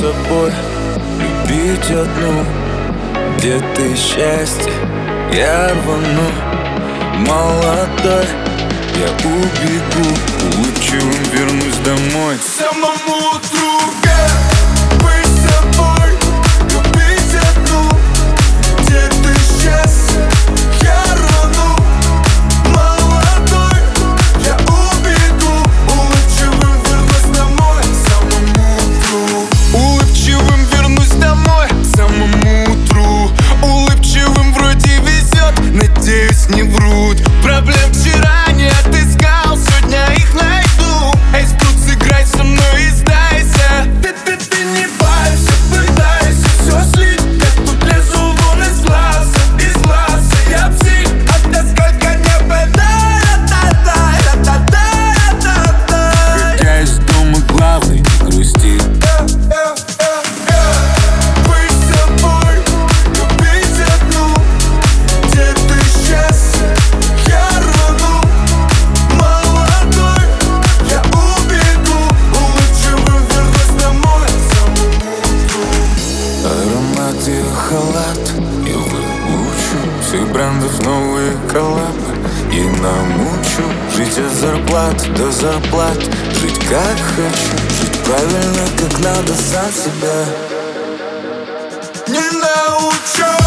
собой Любить одну Где ты счастье? Я рвану Молодой Я убегу Улыбчивым вернусь домой Самому другу надел халат? И выучу всех брендов новые коллабы И намучу жить от зарплат до зарплат. Жить как хочу, жить правильно, как надо сам себя. Не научу.